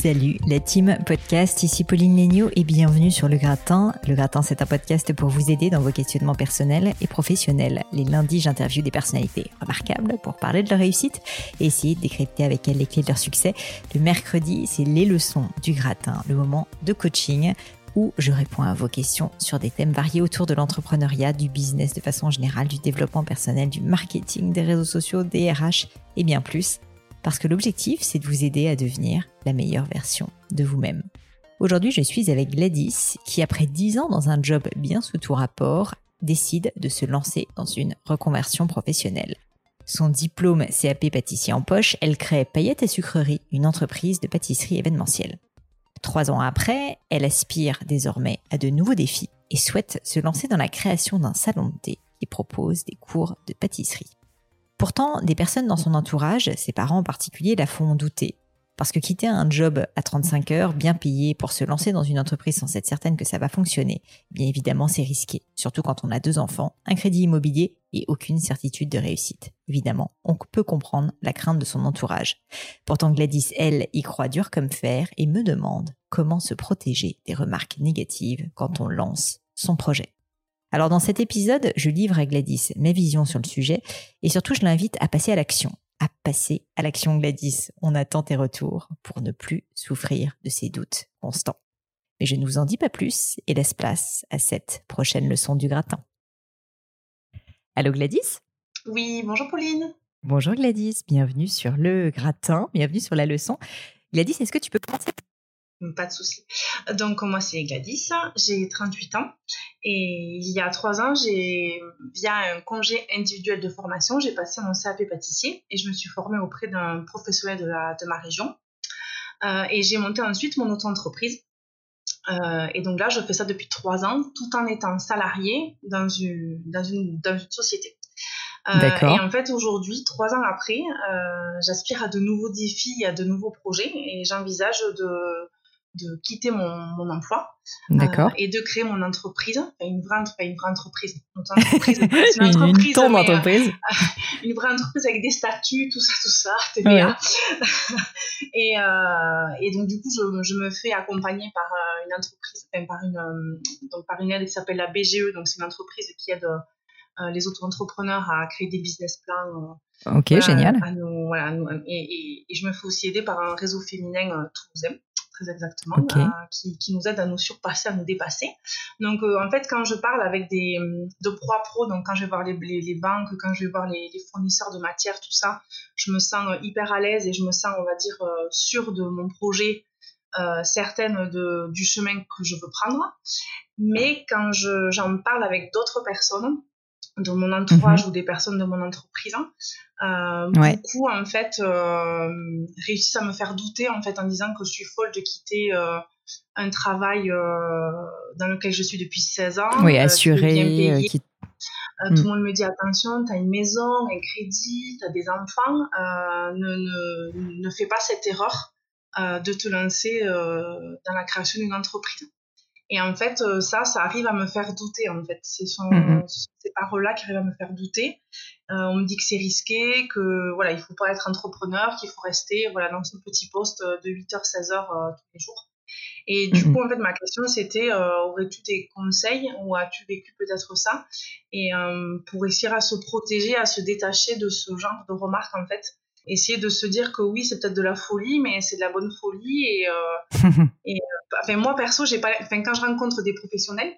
Salut la team podcast, ici Pauline Léniaud et bienvenue sur Le Gratin. Le Gratin c'est un podcast pour vous aider dans vos questionnements personnels et professionnels. Les lundis j'interviewe des personnalités remarquables pour parler de leur réussite et essayer de décrypter avec elles les clés de leur succès. Le mercredi c'est les leçons du Gratin, le moment de coaching où je réponds à vos questions sur des thèmes variés autour de l'entrepreneuriat, du business de façon générale, du développement personnel, du marketing, des réseaux sociaux, des RH et bien plus parce que l'objectif, c'est de vous aider à devenir la meilleure version de vous-même. Aujourd'hui, je suis avec Gladys, qui après 10 ans dans un job bien sous tout rapport, décide de se lancer dans une reconversion professionnelle. Son diplôme CAP pâtissier en poche, elle crée Paillettes et Sucreries, une entreprise de pâtisserie événementielle. Trois ans après, elle aspire désormais à de nouveaux défis et souhaite se lancer dans la création d'un salon de thé qui propose des cours de pâtisserie. Pourtant, des personnes dans son entourage, ses parents en particulier, la font douter. Parce que quitter un job à 35 heures, bien payé, pour se lancer dans une entreprise sans être certaine que ça va fonctionner, bien évidemment c'est risqué. Surtout quand on a deux enfants, un crédit immobilier et aucune certitude de réussite. Évidemment, on peut comprendre la crainte de son entourage. Pourtant Gladys, elle, y croit dur comme fer et me demande comment se protéger des remarques négatives quand on lance son projet. Alors dans cet épisode, je livre à Gladys mes visions sur le sujet et surtout je l'invite à passer à l'action. À passer à l'action Gladys. On attend tes retours pour ne plus souffrir de ces doutes constants. Mais je ne vous en dis pas plus et laisse place à cette prochaine leçon du gratin. Allô Gladys? Oui, bonjour Pauline. Bonjour Gladys, bienvenue sur le gratin, bienvenue sur la leçon. Gladys, est-ce que tu peux commencer pas de souci. Donc, moi, c'est Gladys, j'ai 38 ans et il y a trois ans, j'ai, via un congé individuel de formation, j'ai passé mon CAP pâtissier et je me suis formée auprès d'un professionnel de, la, de ma région. Euh, et j'ai monté ensuite mon auto-entreprise. Euh, et donc là, je fais ça depuis trois ans, tout en étant salarié dans une, dans une, dans une société. Euh, et en fait, aujourd'hui, trois ans après, euh, j'aspire à de nouveaux défis, à de nouveaux projets et j'envisage de, de quitter mon, mon emploi euh, et de créer mon entreprise, une vraie, une vraie entreprise, une entreprise, une. Euh, une vraie entreprise avec des statuts, tout ça, tout ça, TVA. et, euh, et donc du coup, je, je, me fais accompagner par une entreprise, enfin, par une donc par une aide qui s'appelle la BGE, donc c'est une entreprise qui aide les auto-entrepreneurs à créer des business plans. ok, génial. voilà, et, et, je me fais aussi aider par un réseau féminin toulousain très exactement, euh, qui, qui, nous aide à nous surpasser, à nous dépasser. Donc, euh, en fait, quand je parle avec des de pro à pro, donc quand je vais voir les, les, banques, quand je vais voir les, les, fournisseurs de matières, tout ça, je me sens hyper à l'aise et je me sens, on va dire, euh, sûre de mon projet, certaine de, du chemin que je veux prendre. Mais quand j'en parle avec d'autres personnes, de mon entourage mhm. ou des personnes de mon entreprise, hein, euh, beaucoup en fait euh, réussissent à me faire douter en fait en disant que je suis folle de quitter euh, un travail dans lequel je suis depuis 16 ans. Oui, assuré. Qui... Tout le monde me dit attention, tu as une maison, un crédit, tu as des enfants, ne, ne, ne, fais pas cette erreur de te lancer dans la création d'une entreprise. Et en fait, euh, ça, ça arrive à me faire douter, en fait. Ce sont mhm. ces paroles-là qui arrivent à me faire douter. Euh, on me dit que c'est risqué, que voilà, il faut pas être entrepreneur, qu'il faut rester voilà, dans ce petit poste de 8h, 16h tous les jours. Et du coup, en fait, ma question, c'était aurais-tu des conseils ou as-tu vécu peut-être ça? Et pour réussir à se protéger, à se détacher de ce genre de remarques, en fait, essayer de se dire que oui, c'est peut-être de la folie, mais c'est de la bonne folie. Et, et enfin, moi, perso, j'ai pas, enfin, quand je rencontre des professionnels,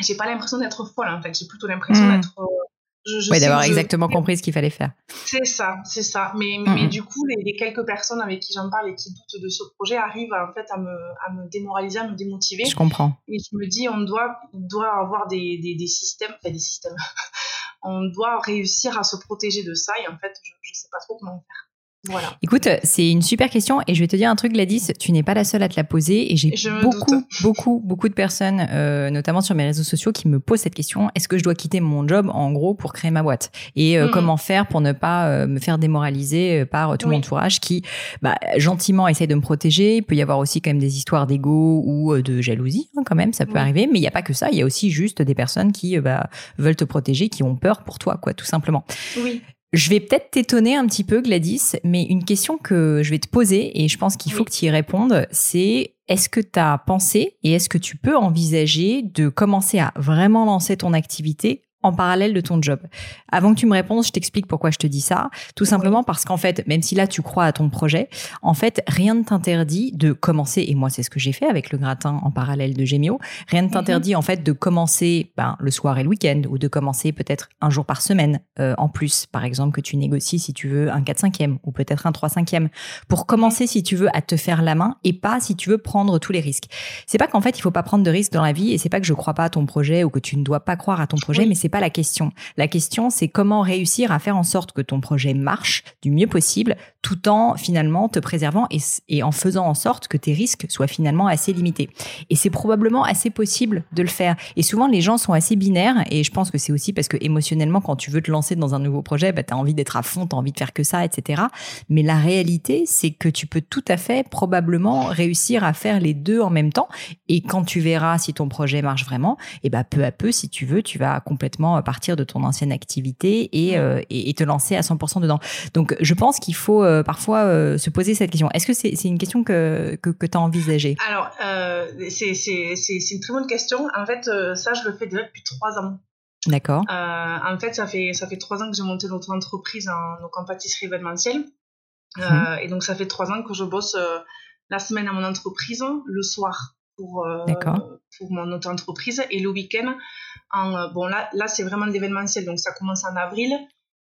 j'ai pas l'impression d'être folle, en fait. J'ai plutôt l'impression hmm. d'être oui, d'avoir exactement compris ce qu'il fallait faire. C'est ça, c'est ça. Mais, mais du coup, les, quelques personnes avec qui j'en parle et qui doutent de ce projet arrivent en fait à me, à me démoraliser, à me démotiver. Je comprends. Et je me dis, on doit, doit avoir des, des, des systèmes, enfin des systèmes. On doit réussir à se protéger de ça. Et en fait, je ne sais pas trop comment faire. Écoute, c'est une super question et je vais te dire un truc, Gladys, tu n'es pas la seule à te la poser et j'ai beaucoup, beaucoup, beaucoup de personnes, euh, notamment sur mes réseaux sociaux, qui me posent cette question est-ce que je dois quitter mon job en gros pour créer ma boîte? Et euh, mm-hmm. comment faire pour ne pas euh, me faire démoraliser par tout mon entourage qui, bah, gentiment, essaye de me protéger? Il peut y avoir aussi quand même des histoires d'ego ou de jalousie, hein, quand même, ça peut arriver, mais il n'y a pas que ça. Il y a aussi juste des personnes qui bah, veulent te protéger, qui ont peur pour toi, quoi, tout simplement. Oui. Je vais peut-être t'étonner un petit peu, Gladys, mais une question que je vais te poser, et je pense qu'il faut que tu y répondes, c'est est-ce que tu as pensé et est-ce que tu peux envisager de commencer à vraiment lancer ton activité en parallèle de ton job. Avant que tu me répondes, je t'explique pourquoi je te dis ça. Tout simplement parce qu'en fait, même si là tu crois à ton projet, en fait, rien ne t'interdit de commencer, et moi c'est ce que j'ai fait avec le gratin en parallèle de Gemio, rien ne t'interdit en fait de commencer ben, le soir et le week-end, ou de commencer peut-être un jour par semaine euh, en plus, par exemple que tu négocies si tu veux un 4-5e, ou peut-être un 3-5e, pour commencer si tu veux à te faire la main, et pas si tu veux prendre tous les risques. C'est pas qu'en fait il faut pas prendre de risques dans la vie, et c'est pas que je crois pas à ton projet, ou que tu ne dois pas croire à ton projet, mais c'est pas la question. La question, c'est comment réussir à faire en sorte que ton projet marche du mieux possible, tout en finalement te préservant et, en faisant en sorte que tes risques soient finalement assez limités. Et c'est probablement assez possible de le faire. Et souvent, les gens sont assez binaires, et je pense que c'est aussi parce que émotionnellement, quand tu veux te lancer dans un nouveau projet, bah, tu as envie d'être à fond, tu as envie de faire que ça, etc. Mais la réalité, c'est que tu peux tout à fait probablement réussir à faire les deux en même temps. Et quand tu verras si ton projet marche vraiment, et bah, peu à peu, si tu veux, tu vas complètement euh, partir de ton ancienne activité euh, et, et, te lancer à 100% dedans. Donc, je pense qu'il faut euh, parfois se poser cette question. Est-ce que c'est une question que, que, tu as envisagée? Alors, c'est une très bonne question. En fait, ça, je le fais déjà depuis trois ans. D'accord. en fait, ça fait, ça fait trois ans que j'ai monté notre entreprise en, donc en pâtisserie événementielle. Mhm. Et donc, ça fait trois ans que je bosse la semaine à mon entreprise, le soir pour, pour mon auto-entreprise et le week-end euh, bon, là, là c'est vraiment l'événementiel, donc ça commence en avril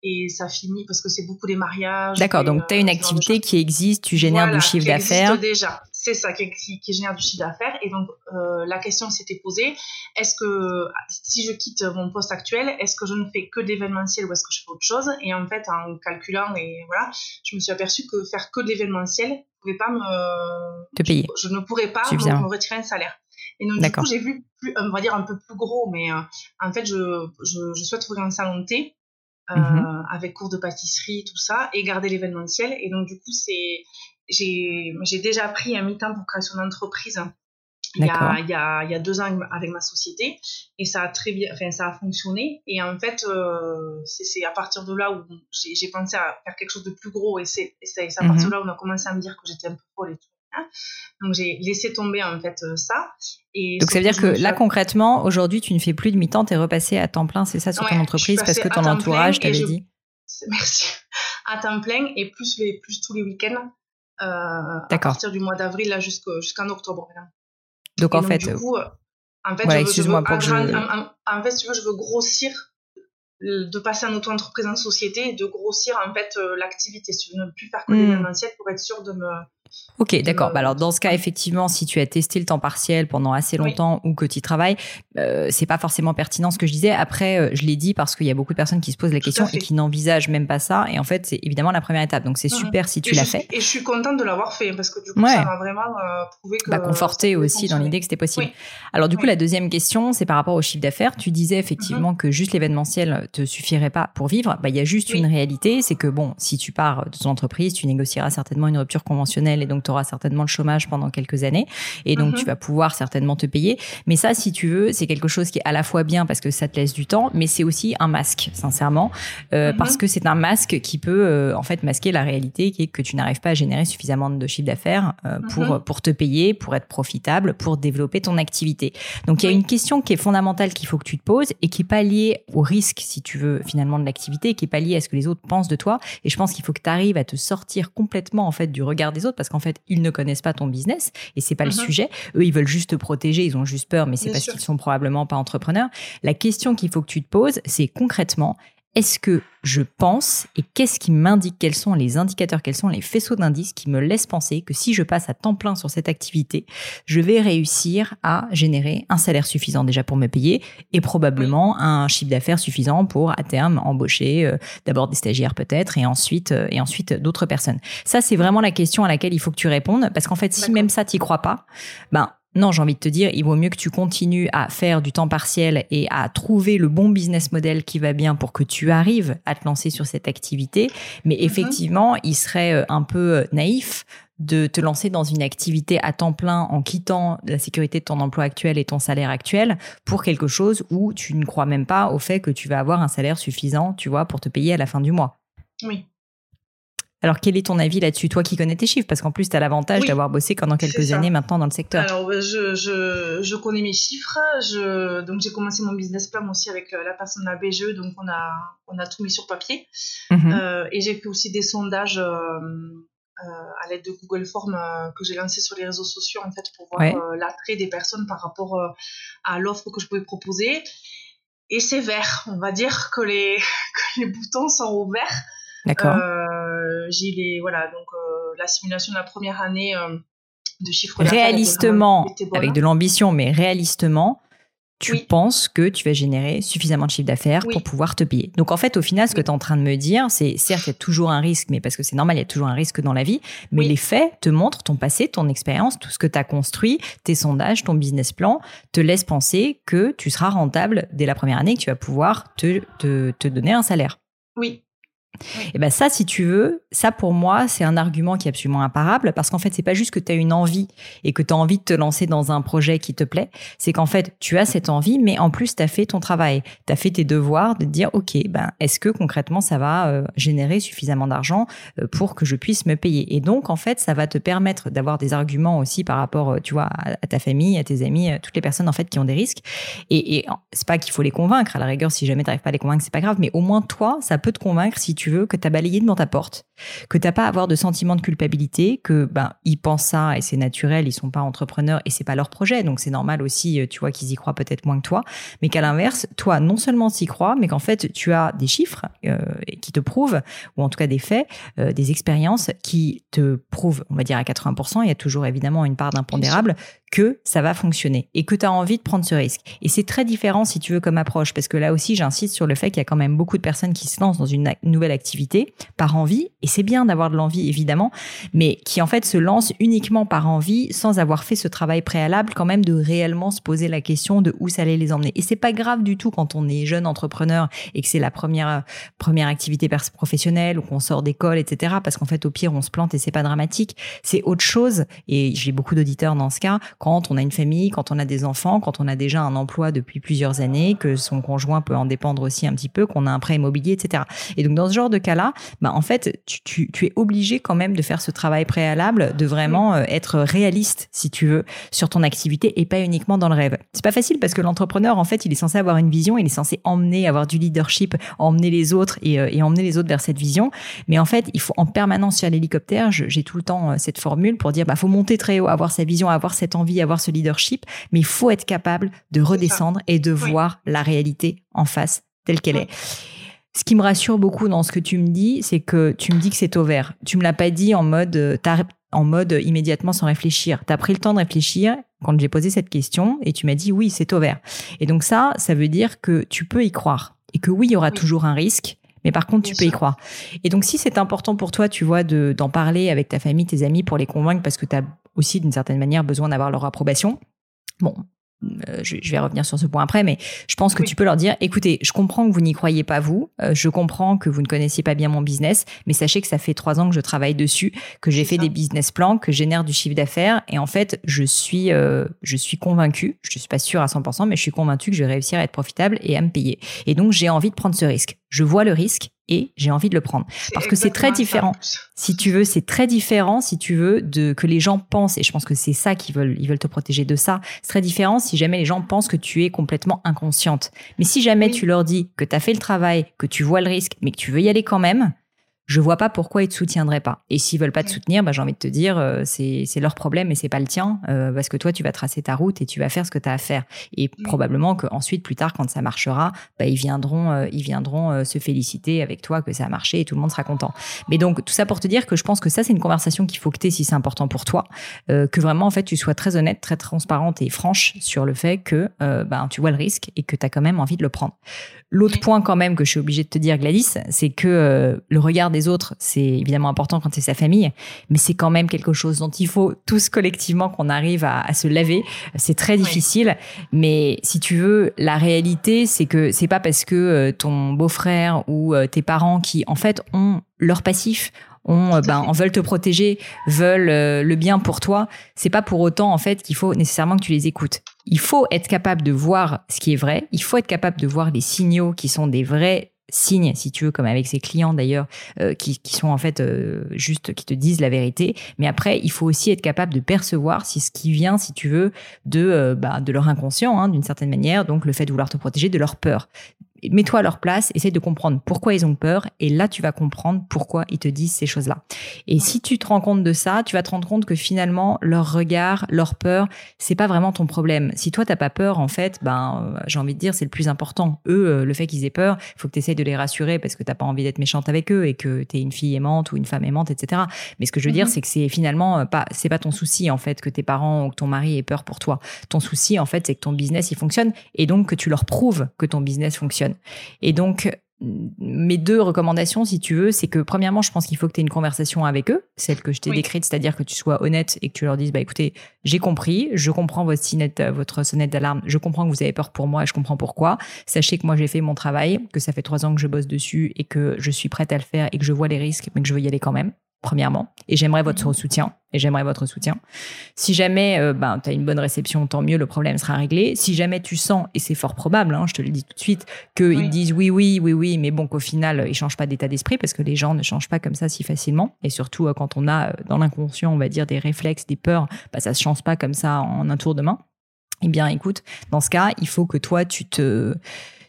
et ça finit parce que c'est beaucoup des mariages. D'accord, donc tu as une euh, activité qui existe, tu génères du chiffre d'affaires. déjà, c'est ça, qui, qui, génère du chiffre d'affaires. Et donc euh, la question s'était posée, est-ce que si je quitte mon poste actuel, est-ce que je ne fais que d'événementiel ou est-ce que je fais autre chose? Et en fait, en calculant, et voilà, je me suis aperçue que faire que d'événementiel ne pas me... Te payer. Je, ne pourrais pas me retirer un salaire. Et donc, du coup, j'ai vu, plus, on va dire, un peu plus gros, mais euh, en fait, je, je, je, souhaite ouvrir un salon de thé euh, mhm. avec cours de pâtisserie, tout ça, et garder l'événementiel. Et donc, du coup, c'est j'ai déjà pris un mi-temps pour créer son entreprise il y, a, il, y a, il y, a, deux ans avec ma société et ça a très bien enfin ça a fonctionné et en fait euh, c'est à partir de là où j'ai pensé à faire quelque chose de plus gros et c'est à partir de mhm. là où on a commencé à me dire que j'étais un peu folle et tout donc j'ai laissé tomber en fait euh, ça. Et Donc ça veut dire que là concrètement, aujourd'hui, tu ne fais plus de mi-temps, tu es repassé à temps plein, c'est ça, sur ton entreprise, parce que ton entourage t'avait dit Merci. À temps plein et plus, les, plus tous les week-ends euh, à partir du mois d'avril jusqu'en octobre. Donc en fait, du coup, en fait, excuse-moi pour que je... en, fait, tu veux, je veux grossir de passer en auto-entreprise en société et de grossir en fait euh, l'activité. Si tu veux ne plus faire que mmh. l'événementiel pour être sûr de me Ok, d'accord. Bah alors dans ce cas, effectivement, si tu as testé le temps partiel pendant assez longtemps ou que tu travailles, euh, c'est pas forcément pertinent ce que je disais. Après, euh, je l'ai dit parce qu'il y a beaucoup de personnes qui se posent la question et qui n'envisagent même pas ça. Et en fait, c'est évidemment la première étape. Donc c'est super si tu l'as fait. Et je suis contente de l'avoir fait parce que du coup, ça m'a vraiment euh, prouvé que. Bah, conforté aussi dans l'idée que c'était possible. Alors du coup, la deuxième question, c'est par rapport au chiffre d'affaires. Tu disais effectivement mhm. que juste l'événementiel te suffirait pas pour vivre. Bah il y a juste une réalité, c'est que bon, si tu pars de ton entreprise, tu négocieras certainement une rupture conventionnelle et donc tu auras certainement le chômage pendant quelques années et donc Mhm. tu vas pouvoir certainement te payer. Mais ça, si tu veux, c'est quelque chose qui est à la fois bien parce que ça te laisse du temps, mais c'est aussi un masque, sincèrement, euh, Mhm. parce que c'est un masque qui peut euh, en fait masquer la réalité qui est que tu n'arrives pas à générer suffisamment de chiffre d'affaires euh, pour Mhm. pour te payer, pour être profitable, pour développer ton activité. Donc il y a une question qui est fondamentale qu'il faut que tu te poses et qui est pas liée au risque, si tu veux, finalement de l'activité, qui est pas liée à ce que les autres pensent de toi. Et je pense qu'il faut que tu arrives à te sortir complètement en fait du regard des autres parce qu'en fait ils ne connaissent pas ton business et c'est pas le Mhm. sujet. Eux ils veulent juste te protéger, ils ont juste peur, mais c'est parce qu'ils sont probablement pas entrepreneurs. La question qu'il faut que tu te poses, c'est concrètement est-ce que je pense et qu'est-ce qui m'indique quels sont les indicateurs, quels sont les faisceaux d'indices qui me laissent penser que si je passe à temps plein sur cette activité, je vais réussir à générer un salaire suffisant déjà pour me payer et probablement un chiffre d'affaires suffisant pour à terme embaucher euh, d'abord des stagiaires peut-être et ensuite euh, et ensuite d'autres personnes. Ça c'est vraiment la question à laquelle il faut que tu répondes parce qu'en fait si même ça t'y crois pas, ben non, j'ai envie de te dire, il vaut mieux que tu continues à faire du temps partiel et à trouver le bon business model qui va bien pour que tu arrives à te lancer sur cette activité. Mais effectivement, il serait euh, un peu euh, naïf de te lancer dans une activité à temps plein en quittant la sécurité de ton emploi actuel et ton salaire actuel pour quelque chose où tu ne crois même pas au fait que tu vas avoir un salaire suffisant, tu vois, pour te payer à la fin du mois. Oui. Alors, quel est ton avis là-dessus, toi qui connais tes chiffres? Parce qu'en plus, tu as l'avantage Oui, d'avoir bossé pendant quelques années maintenant dans le secteur. Alors, je, je, je connais mes chiffres. Je, donc, j'ai commencé mon business plan aussi avec euh, la personne de la BGE. Donc, on a, on a tout mis sur papier. Mhm. Euh, et j'ai fait aussi des sondages euh, euh, à l'aide de Google Forms que j'ai lancé sur les réseaux sociaux en fait pour voir Ouais. l'attrait des personnes par rapport à l'offre que je pouvais proposer. Et c'est vert, on va dire que les, que les boutons sont au vert. D'accord. Euh, j'ai les voilà donc euh, la simulation de la première année euh, de chiffre d'affaires réalistement, avec de l'ambition, mais réalistement, tu Oui. penses que tu vas générer suffisamment de chiffre d'affaires Oui. pour pouvoir te payer. Donc en fait, au final, ce que tu es en train de me dire, c'est certes, il y a toujours un risque, mais parce que c'est normal, il y a toujours un risque dans la vie, mais les faits te montrent ton passé, ton expérience, tout ce que tu as construit, tes sondages, ton business plan, te laissent penser que tu seras rentable dès la première année, que tu vas pouvoir te, te, te donner un salaire. oui Et ben ça, si tu veux, ça pour moi, c'est un argument qui est absolument imparable parce qu'en fait, c'est pas juste que tu as une envie et que tu as envie de te lancer dans un projet qui te plaît, c'est qu'en fait, tu as cette envie, mais en plus, tu as fait ton travail, tu as fait tes devoirs de dire, OK, ben, est-ce que concrètement, ça va euh, générer suffisamment d'argent euh, pour que je puisse me payer? Et donc, en fait, ça va te permettre d'avoir des arguments aussi par rapport, euh, tu vois, à, ta famille, à tes amis, à toutes les personnes en fait qui ont des risques. Et, c'est pas qu'il faut les convaincre. À la rigueur, si jamais tu pas à les convaincre, c'est pas grave. Mais au moins, toi, ça peut te convaincre si tu veux que tu as balayé devant ta porte, que t'as pas à avoir de sentiment de culpabilité, que ben ils pensent ça et c'est naturel, ils sont pas entrepreneurs et c'est pas leur projet, donc c'est normal aussi, euh, tu vois, qu'ils y croient peut-être moins que toi. Mais qu'à l'inverse, toi, non seulement t'y crois, mais qu'en fait, tu as des chiffres euh, qui te prouvent, ou en tout cas des faits, euh, des expériences qui te prouvent, on va dire à 80%, il y a toujours évidemment une part d'impondérable, que ça va fonctionner et que tu as envie de prendre ce risque. Et c'est très différent si tu veux comme approche, parce que là aussi, j'insiste sur le fait qu'il y a quand même beaucoup de personnes qui se lancent dans une nouvelle activité par envie, et c'est bien d'avoir de l'envie évidemment, mais qui en fait se lancent uniquement par envie sans avoir fait ce travail préalable quand même de réellement se poser la question de où ça allait les emmener. Et c'est pas grave du tout quand on est jeune entrepreneur et que c'est la première première activité professionnelle ou qu'on sort d'école, etc. Parce qu'en fait, au pire, on se plante et c'est pas dramatique. C'est autre chose. Et j'ai beaucoup d'auditeurs dans ce cas quand on a une famille, quand on a des enfants, quand on a déjà un emploi depuis plusieurs années, que son conjoint peut en dépendre aussi un petit peu, qu'on a un prêt immobilier, etc. Et donc dans ce genre de cas-là, bah en fait, tu, tu, tu, es obligé quand même de faire ce travail préalable, de vraiment euh, être réaliste, si tu veux, sur ton activité et pas uniquement dans le rêve. C'est pas facile parce que l'entrepreneur, en fait, il est censé avoir une vision, il est censé emmener, avoir du leadership, emmener les autres et, euh, et emmener les autres vers cette vision. Mais en fait, il faut en permanence sur l'hélicoptère. J'ai tout le temps euh, cette formule pour dire, bah faut monter très haut, avoir sa vision, avoir cette envie, avoir ce leadership, mais il faut être capable de redescendre et de oui. voir la réalité en face telle qu'elle est. Ce qui me rassure beaucoup dans ce que tu me dis, c'est que tu me dis que c'est au vert. Tu me l'as pas dit en mode, euh, en mode immédiatement sans réfléchir. Tu as pris le temps de réfléchir quand j'ai posé cette question et tu m'as dit oui, c'est au vert. Et donc ça, ça veut dire que tu peux y croire et que oui, il y aura oui. toujours un risque. Mais par contre, Bien tu peux y croire. Et donc, si c'est important pour toi, tu vois, de, d'en parler avec ta famille, tes amis pour les convaincre parce que tu as aussi, d'une certaine manière, besoin d'avoir leur approbation. Bon, euh, je, vais revenir sur ce point après, mais je pense que tu peux leur dire, écoutez, je comprends que vous n'y croyez pas vous, euh, je comprends que vous ne connaissiez pas bien mon business, mais sachez que ça fait trois ans que je travaille dessus, que j'ai fait des business plans, que génère du chiffre d'affaires, et en fait, je suis, euh, je suis convaincue, je ne suis pas sûre à 100%, mais je suis convaincue que je vais réussir à être profitable et à me payer. Et donc, j'ai envie de prendre ce risque. Je vois le risque, et j'ai envie de le prendre. Parce que c'est très différent. Si tu veux, c'est très différent si tu veux de que les gens pensent et je pense que c'est ça qu'ils veulent ils veulent te protéger de ça. C'est très différent si jamais les gens pensent que tu es complètement inconsciente. Mais si jamais tu leur dis que tu as fait le travail, que tu vois le risque mais que tu veux y aller quand même, je vois pas pourquoi ils te soutiendraient pas. Et s'ils veulent pas te soutenir, bah, j'ai envie de te dire, euh, c'est leur problème et c'est pas le tien, euh, parce que toi, tu vas tracer ta route et tu vas faire ce que tu as à faire. Et probablement qu'ensuite, plus tard, quand ça marchera, bah, ils viendront, euh, ils viendront se féliciter avec toi que ça a marché et tout le monde sera content. Mais donc, tout ça pour te dire que je pense que ça, c'est une conversation qu'il faut que tu si c'est important pour toi, que vraiment, en fait, tu sois très honnête, très transparente et franche sur le fait que ben, tu vois le risque et que tu as quand même envie de le prendre. L'autre point quand même que je suis obligée de te dire, Gladys, c'est que euh, le regard des autres, c'est évidemment important quand c'est sa famille, mais c'est quand même quelque chose dont il faut tous collectivement qu'on arrive à, se laver. C'est très difficile, mais si tu veux, la réalité, c'est que c'est pas parce que euh, ton beau-frère ou euh, tes parents qui en fait ont leur passif on, ben, veulent te protéger, veulent le bien pour toi, c'est pas pour autant en fait qu'il faut nécessairement que tu les écoutes. Il faut être capable de voir ce qui est vrai. Il faut être capable de voir les signaux qui sont des vrais signes, si tu veux, comme avec ses clients d'ailleurs, euh, qui, sont en fait euh, juste, qui te disent la vérité. Mais après, il faut aussi être capable de percevoir si ce qui vient, si tu veux, de, euh, bah, de leur inconscient, hein, d'une certaine manière, donc le fait de vouloir te protéger, de leur peur mets-toi à leur place, essaie de comprendre pourquoi ils ont peur, et là tu vas comprendre pourquoi ils te disent ces choses-là. Et si tu te rends compte de ça, tu vas te rendre compte que finalement leur regard, leur peur, c'est pas vraiment ton problème. Si toi t'as pas peur, en fait, ben j'ai envie de dire c'est le plus important. Eux, euh, le fait qu'ils aient peur, il faut que tu essayes de les rassurer parce que t'as pas envie d'être méchante avec eux et que tu es une fille aimante ou une femme aimante, etc. Mais ce que je veux dire, mhm. c'est que c'est finalement euh, pas c'est pas ton souci en fait que tes parents ou que ton mari ait peur pour toi. Ton souci en fait, c'est que ton business il fonctionne et donc que tu leur prouves que ton business fonctionne. Et donc, mes deux recommandations, si tu veux, c'est que premièrement, je pense qu'il faut que tu aies une conversation avec eux, celle que je t'ai décrite, c'est-à-dire que tu sois honnête et que tu leur dises, bah écoutez, j'ai compris, je comprends votre sonnette, votre sonnette d'alarme, je comprends que vous avez peur pour moi et je comprends pourquoi. Sachez que moi j'ai fait mon travail, que ça fait trois ans que je bosse dessus et que je suis prête à le faire et que je vois les risques, mais que je veux y aller quand même premièrement, et j'aimerais votre mhm. soutien. Et j'aimerais votre soutien. Si jamais euh, ben, tu as une bonne réception, tant mieux, le problème sera réglé. Si jamais tu sens, et c'est fort probable, hein, je te le dis tout de suite, qu'ils disent oui, oui, oui, oui, mais bon, qu'au final, ils changent pas d'état d'esprit parce que les gens ne changent pas comme ça si facilement. Et surtout, euh, quand on a euh, dans l'inconscient, on va dire, des réflexes, des peurs, bah, ça se change pas comme ça en un tour de main. Eh bien, écoute, dans ce cas, il faut que toi, tu te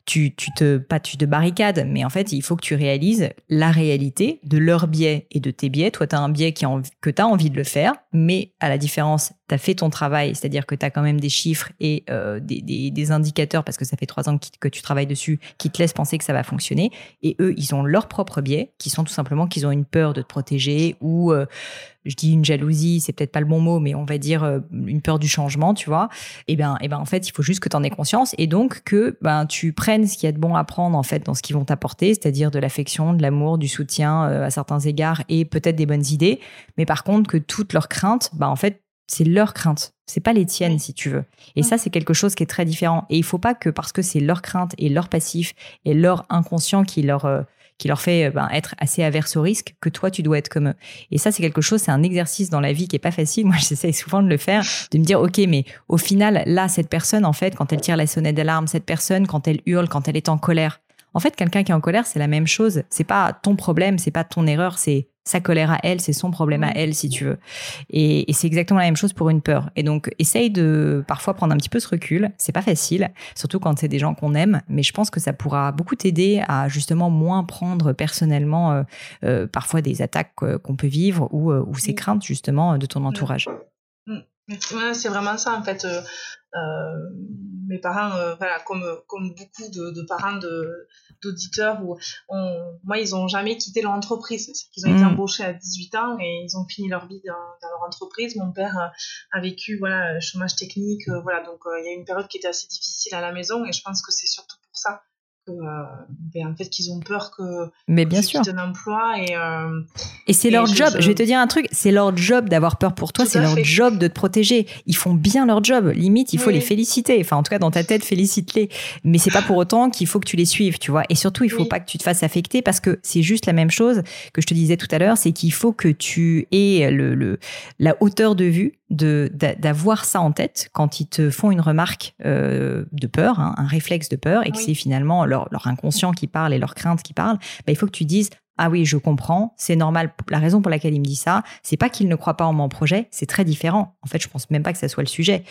tu, tu te, pas tu te barricades, mais en fait, il faut que tu réalises la réalité de leur biais et de tes biais. Toi, tu as un biais qui que tu as envie de le faire, mais à la différence, tu as fait ton travail, c'est-à-dire que tu as quand même des chiffres et euh, des, des, des, indicateurs, parce que ça fait trois ans que, que, tu travailles dessus, qui te laissent penser que ça va fonctionner. Et eux, ils ont leur propre biais, qui sont tout simplement qu'ils ont une peur de te protéger ou... Euh, je dis une jalousie, c'est peut-être pas le bon mot, mais on va dire euh, une peur du changement, tu vois. Et eh ben, et eh ben en fait, il faut juste que tu en aies conscience et donc que ben tu prennes ce qu'il y a de bon à prendre en fait dans ce qu'ils vont t'apporter, c'est-à-dire de l'affection, de l'amour, du soutien euh, à certains égards et peut-être des bonnes idées, mais par contre que toutes leurs craintes, ben en fait, c'est leur crainte, c'est pas les tiennes si tu veux. Et ça c'est quelque chose qui est très différent et il faut pas que parce que c'est leur crainte et leur passif et leur inconscient qui leur euh, qui leur fait euh, ben, être assez averse au risque, que toi, tu dois être comme eux. Et ça, c'est quelque chose, c'est un exercice dans la vie qui est pas facile. Moi, j'essaie souvent de le faire, de me dire, OK, mais au final, là, cette personne, en fait, quand elle tire la sonnette d'alarme, cette personne, quand elle hurle, quand elle est en colère, en fait, quelqu'un qui est en colère, c'est la même chose. C'est pas ton problème, c'est pas ton erreur, c'est sa colère à elle, c'est son problème à elle, si tu veux. Et, c'est exactement la même chose pour une peur. Et donc, essaye de parfois prendre un petit peu ce recul. C'est pas facile, surtout quand c'est des gens qu'on aime, mais je pense que ça pourra beaucoup t'aider à justement moins prendre personnellement euh, euh, parfois des attaques euh, qu'on peut vivre ou, ou ces craintes justement de ton entourage. C'est vraiment ça en fait. Euh, euh, mes parents, euh, voilà, comme, comme beaucoup de, de parents d'auditeurs, moi ils ont jamais quitté leur entreprise. Ils ont été mm. embauchés à 18 ans et ils ont fini leur vie dans, dans leur entreprise. Mon père a vécu voilà chômage technique, voilà donc il y a une période qui était assez difficile à la maison et je pense que c'est surtout pour ça que ben, en fait qu'ils ont peur que mais bien sûr un emploi et Et c'est leur job. Je... vais te dire un truc, c'est leur job d'avoir peur pour toi, c'est leur job de te protéger. Ils font bien leur job. Limite, il faut les féliciter. Enfin, en tout cas, dans ta tête, félicite-les. Mais c'est pas pour autant qu'il faut que tu les suives, tu vois. Et surtout, il faut pas que tu te fasses affecter parce que c'est juste la même chose que je te disais tout à l'heure, c'est qu'il faut que tu aies le, le la hauteur de vue de d'avoir ça en tête quand ils te font une remarque euh, de peur, hein, un réflexe de peur, et que c'est finalement leur, leur inconscient qui parle et leur crainte qui parle. Bah, il faut que tu dises ah oui, je comprends, c'est normal. La raison pour laquelle il me dit ça, c'est pas qu'il ne croit pas en mon projet, c'est très différent. En fait, je pense même pas que ça soit le sujet.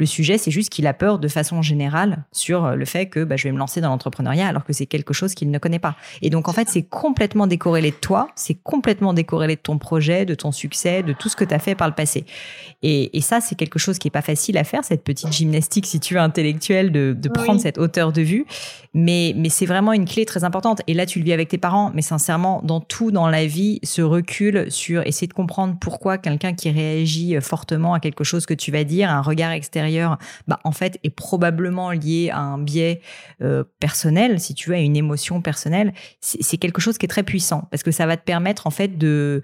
Le sujet, c'est juste qu'il a peur de façon générale sur le fait que bah, je vais me lancer dans l'entrepreneuriat alors que c'est quelque chose qu'il ne connaît pas. Et donc, en fait, c'est complètement décorrélé de toi, c'est complètement décorrélé de ton projet, de ton succès, de tout ce que tu as fait par le passé. Et, et ça, c'est quelque chose qui est pas facile à faire, cette petite gymnastique, si tu veux, intellectuelle, de, de prendre cette hauteur de vue. Mais, mais c'est vraiment une clé très importante. Et là, tu le vis avec tes parents, mais sincèrement, dans tout dans la vie, ce recul sur essayer de comprendre pourquoi quelqu'un qui réagit fortement à quelque chose que tu vas dire, un regard extérieur, bah, en fait, est probablement lié à un biais euh, personnel, si tu veux, à une émotion personnelle, c'est quelque chose qui est très puissant parce que ça va te permettre, en fait, de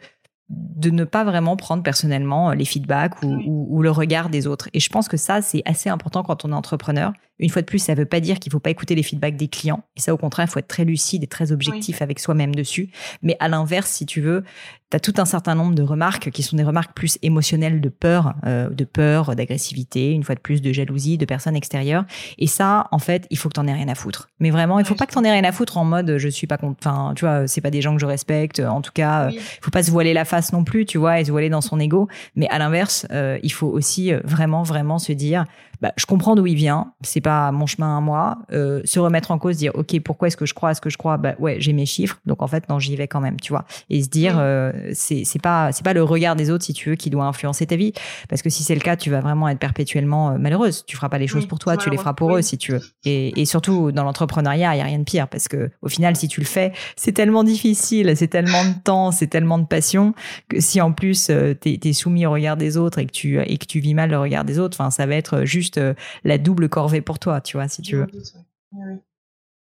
de ne pas vraiment prendre personnellement les feedbacks ou, ou, le regard des autres. Et je pense que ça, c'est assez important quand on est entrepreneur. Une fois de plus, ça ne veut pas dire qu'il faut pas écouter les feedbacks des clients. Et ça, au contraire, il faut être très lucide et très objectif avec soi-même dessus. Mais à l'inverse, si tu veux, tu as tout un certain nombre de remarques qui sont des remarques plus émotionnelles de peur, euh, de peur, d'agressivité, une fois de plus de jalousie, de personnes extérieures. Et ça, en fait, il faut que tu n'en aies rien à foutre. Mais vraiment, il faut pas que tu n'en aies rien à foutre en mode je suis pas content. Enfin, tu vois, c'est pas des gens que je respecte. En tout cas, il faut pas se voiler la face non plus, tu vois, et se voiler dans son ego. Mais à l'inverse, euh, il faut aussi euh, vraiment, vraiment se dire bah, je comprends d'où il vient, c'est pas mon chemin à moi. Euh, se remettre en cause, dire ok, pourquoi est-ce que je crois à ce que je crois? Bah ouais, j'ai mes chiffres, donc en fait non, j'y vais quand même, tu vois. Et se dire euh, c'est c'est pas c'est pas le regard des autres si tu veux qui doit influencer ta vie, parce que si c'est le cas, tu vas vraiment être perpétuellement euh, malheureuse. Tu feras pas les choses pour toi, tu les feras pour eux si tu veux. Et, et surtout dans l'entrepreneuriat, il y a rien de pire parce que au final, si tu le fais, c'est tellement difficile, c'est tellement de temps, c'est tellement de passion que si en plus t'es es soumis au regard des autres et que tu et que tu vis mal le regard des autres, enfin ça va être juste la double corvée pour toi, tu vois, si tu veux.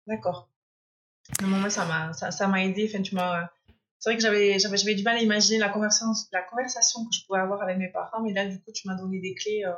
D'accord. Moi, ça m'a ça, ça aidé. Enfin, tu m'as. C'est vrai que j'avais j'avais du mal à imaginer la conversation la conversation que je pouvais avoir avec mes parents, mais là, du coup, tu m'as donné des clés. Euh,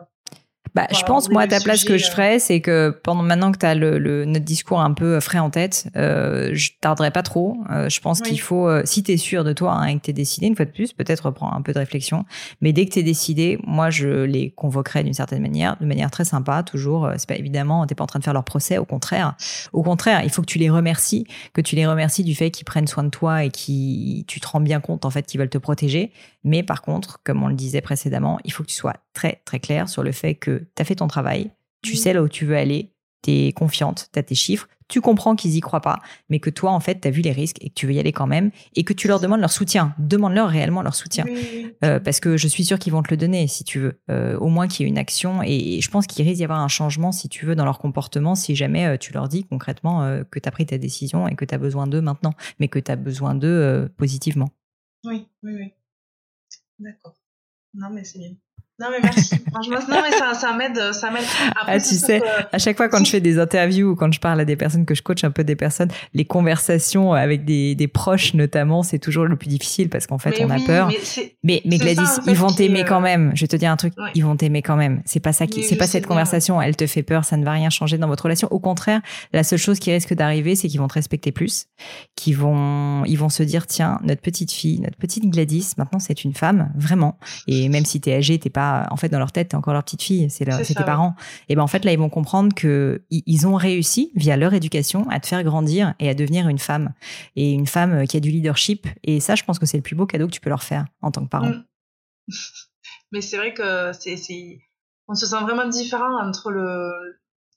bah, je pense, moi, à ta place, ce que je euh. ferais, c'est que pendant maintenant que tu as le, le, notre discours un peu frais en tête, euh, je tarderai pas trop. Euh, je pense qu'il faut, euh, si tu es sûr de toi hein, et que tu es décidé, une fois de plus, peut-être reprendre un peu de réflexion. Mais dès que tu es décidé, moi, je les convoquerai d'une certaine manière, de manière très sympa, toujours. C'est pas évidemment, t'es pas en train de faire leur procès, au contraire. Au contraire, il faut que tu les remercies, que tu les remercies du fait qu'ils prennent soin de toi et qui tu te rends bien compte, en fait, qu'ils veulent te protéger. Mais par contre, comme on le disait précédemment, il faut que tu sois très très clair sur le fait que tu as fait ton travail, tu sais là où tu veux aller, tu es confiante, tu as tes chiffres, tu comprends qu'ils y croient pas, mais que toi en fait tu as vu les risques et que tu veux y aller quand même et que tu leur demandes leur soutien. Demande-leur réellement leur soutien. Euh, parce que je suis sûre qu'ils vont te le donner si tu veux. Euh, au moins qu'il y ait une action et, je pense qu'il risque d'y avoir un changement si tu veux dans leur comportement si jamais euh, tu leur dis concrètement que tu as pris ta décision et que tu as besoin d'eux maintenant, mais que tu as besoin d'eux positivement. Oui, oui, oui. D'accord. Non, mais c'est bien. Non mais merci. Franchement, non mais ça, ça m'aide, ça m'aide. Ah, tu sais, à chaque fois quand je fais des interviews ou quand je parle à des personnes que je coach un peu des personnes, les conversations avec des, des proches notamment, c'est toujours le plus difficile parce qu'en fait on a peur. Mais, mais, Gladys, ils vont t'aimer euh, quand même. Je vais te dire un truc, ils vont t'aimer quand même. C'est pas ça qui, c'est pas cette conversation, elle te fait peur, ça ne va rien changer dans votre relation. Au contraire, la seule chose qui risque d'arriver, c'est qu'ils vont te respecter plus, qu'ils vont, ils vont se dire tiens, notre petite fille, notre petite Gladys, maintenant c'est une femme vraiment. Et même si t'es âgé, t'es pas en fait dans leur tête t'es encore leur petite fille c'est tes parents. Et ben en fait là ils vont comprendre que ils ont réussi via leur éducation à te faire grandir et à devenir une femme. Et une femme euh, qui a du leadership. Et ça je pense que c'est le plus beau cadeau que tu peux leur faire en tant que parent. Mm. mais c'est vrai que c'est on se sent vraiment différent entre le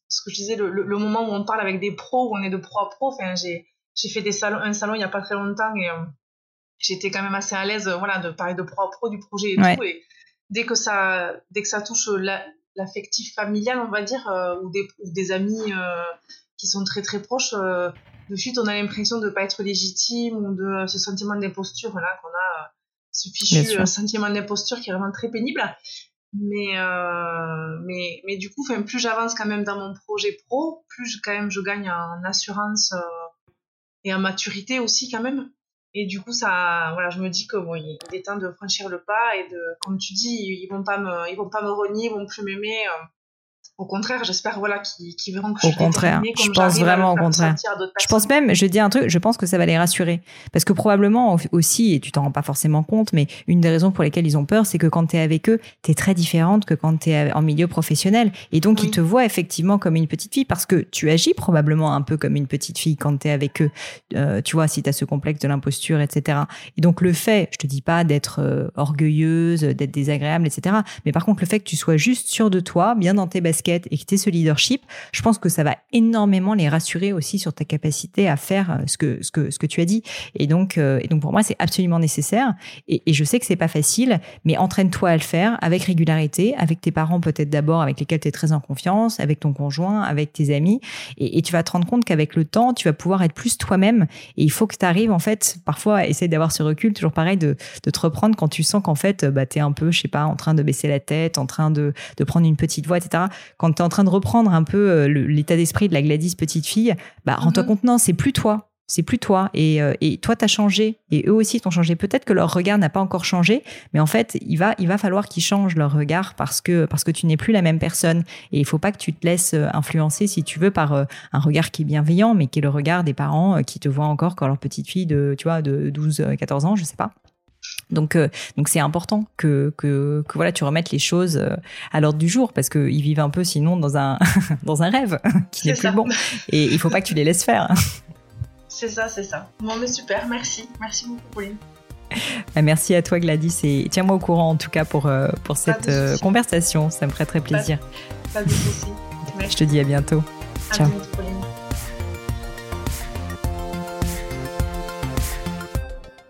ce que je disais le, moment où on parle avec des pros où on est de pro à pro. Enfin j'ai j'ai fait des salons un salon il y a pas très longtemps et euh, j'étais quand même assez à l'aise voilà de parler de pro à pro du projet et tout. Et dès que ça, dès que ça touche l'affectif familial, on va dire, euh, ou, des, des amis euh, qui sont très très proches, euh, de suite on a l'impression de ne pas être légitime ou de ce sentiment d'imposture là qu'on a, ce fichu sentiment d'imposture qui est vraiment très pénible. Mais, mais, mais du coup, plus j'avance quand même dans mon projet pro, plus quand même je gagne en assurance et en maturité aussi quand même. Et du coup, ça, voilà, je me dis que bon, il est temps de franchir le pas et de, comme tu dis, ils vont pas me, ils vont pas me renier, ils vont plus m'aimer. Euh, au contraire, j'espère voilà qu'ils verront que je suis Au contraire, je pense vraiment au contraire. Je pense même, je dis un truc, je pense que ça va les rassurer parce que probablement aussi et tu t'en rends pas forcément compte mais une des raisons pour lesquelles ils ont peur, c'est que quand tu es avec eux, tu es très différente que quand tu es en milieu professionnel et donc ils te voient effectivement comme une petite fille parce que tu agis probablement un peu comme une petite fille quand tu es avec eux. Euh, tu vois, si tu as ce complexe de l'imposture, etc. Et donc le fait, je te dis pas d'être euh, orgueilleuse, d'être désagréable, etc. Mais par contre le fait que tu sois juste sûre de toi, bien dans tes baskets et que tu ce leadership, je pense que ça va énormément les rassurer aussi sur ta capacité à faire euh, ce que, ce que, ce que tu as dit. Et donc, euh, et donc pour moi, c'est absolument nécessaire. Et, je sais que c'est pas facile, mais entraîne-toi à le faire avec régularité, avec tes parents peut-être d'abord, avec lesquels tu es très en confiance, avec ton conjoint, avec tes amis. Et, tu vas te rendre compte qu'avec le temps, tu vas pouvoir être plus toi-même. Et il faut que tu arrives, en fait, parfois, essayer d'avoir ce recul, toujours pareil, de, de te reprendre quand tu sens qu'en fait, bah, tu es un peu, je sais pas, en train de baisser la tête, en train de, de prendre une petite voix, etc quand tu es en train de reprendre un peu euh, l'état d'esprit de la Gladys petite fille, bah, rends-toi mhm. compte, non, c'est plus toi. C'est plus toi. Et, euh, et toi, t'as changé. Et eux aussi t'ont changé. Peut-être que leur regard n'a pas encore changé, mais en fait, il va, il va falloir qu'ils changent leur regard parce que, parce que tu n'es plus la même personne. Et il faut pas que tu te laisses euh, influencer, si tu veux, par un regard qui est bienveillant, mais qui est le regard des parents qui te voient encore quand leur petite fille de, tu vois, de 12, 14 ans, je sais pas. Donc, euh, donc c'est important que, que, que, voilà, tu remettes les choses euh, à l'ordre du jour parce qu'ils vivent un peu sinon dans un, dans un rêve qui n'est plus bon. Et il faut pas que tu les laisses faire. C'est ça, c'est ça. Bon, mais super, merci. Merci beaucoup, Pauline. Bah, merci à toi, Gladys, et tiens-moi au courant en tout cas pour, euh, pour cette conversation. Ça me ferait très plaisir. Pas, de soucis. Je te dis à bientôt. Ciao.